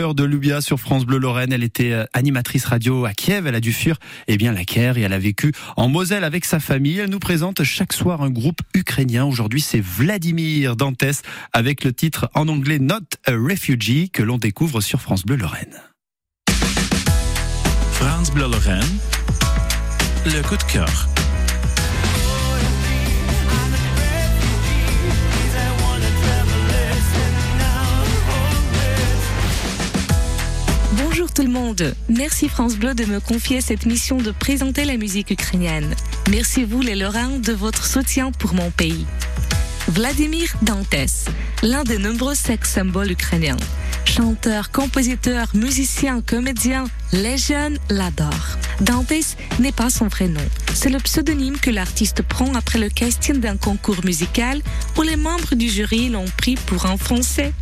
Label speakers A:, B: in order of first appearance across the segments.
A: de Lubia sur France Bleu Lorraine. Elle était euh, animatrice radio à Kiev. Elle a dû fuir eh bien la guerre et elle a vécu en Moselle avec sa famille. Elle nous présente chaque soir un groupe ukrainien. Aujourd'hui, c'est Vladimir Dantes avec le titre en anglais Not a Refugee que l'on découvre sur France Bleu Lorraine.
B: France Bleu Lorraine, le coup de cœur.
C: Bonjour tout le monde. Merci France Bleu de me confier cette mission de présenter la musique ukrainienne. Merci vous les Lorrains de votre soutien pour mon pays. Vladimir Dantes, l'un des nombreux sex symboles ukrainiens. Chanteur, compositeur, musicien, comédien, les jeunes l'adorent. Dantes n'est pas son vrai nom. C'est le pseudonyme que l'artiste prend après le casting d'un concours musical où les membres du jury l'ont pris pour un Français.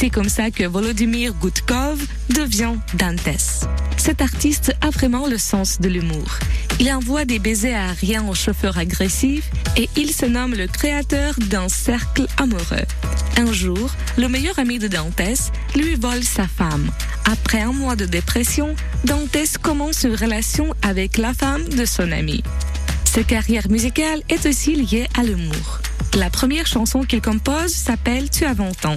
C: C'est comme ça que Volodymyr Gudkov devient Dantes. Cet artiste a vraiment le sens de l'humour. Il envoie des baisers aériens aux chauffeurs agressifs et il se nomme le créateur d'un cercle amoureux. Un jour, le meilleur ami de Dantes lui vole sa femme. Après un mois de dépression, Dantes commence une relation avec la femme de son ami. Sa carrière musicale est aussi liée à l'humour. La première chanson qu'il compose s'appelle Tu as 20 ans.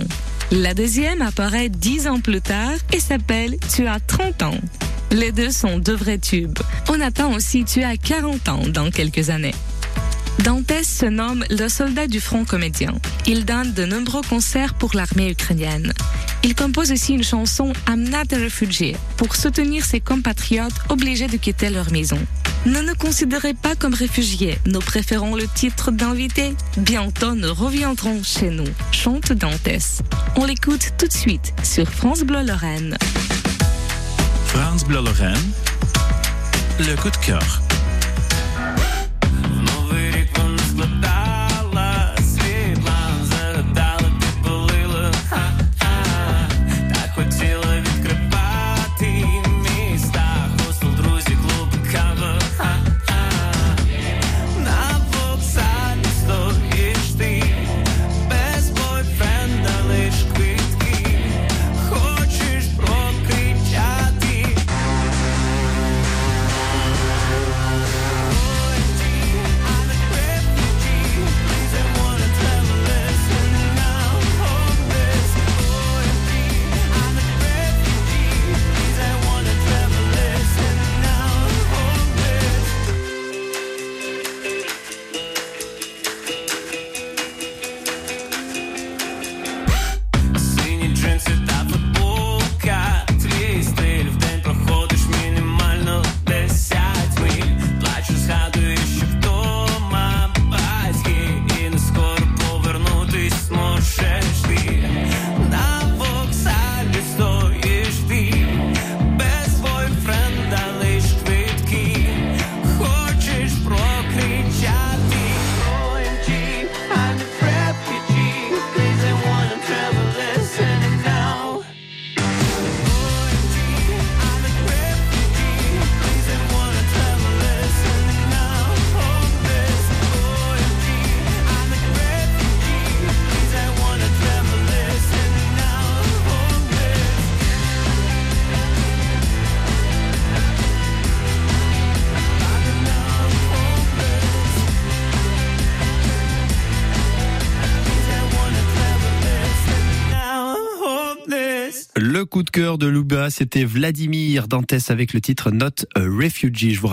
C: La deuxième apparaît dix ans plus tard et s'appelle Tu as 30 ans. Les deux sont de vrais tubes. On attend aussi Tu as 40 ans dans quelques années. Dantes se nomme le soldat du front comédien. Il donne de nombreux concerts pour l'armée ukrainienne. Il compose aussi une chanson I'm not a refugee pour soutenir ses compatriotes obligés de quitter leur maison. Ne nous considérez pas comme réfugiés. Nous préférons le titre d'invité. Bientôt, nous reviendrons chez nous. Chante Dantes. On l'écoute tout de suite sur France Bleu Lorraine.
B: France Bleu Lorraine, le coup de cœur.
A: Le coup de cœur de Luba, c'était Vladimir Dantes avec le titre Not a Refugee.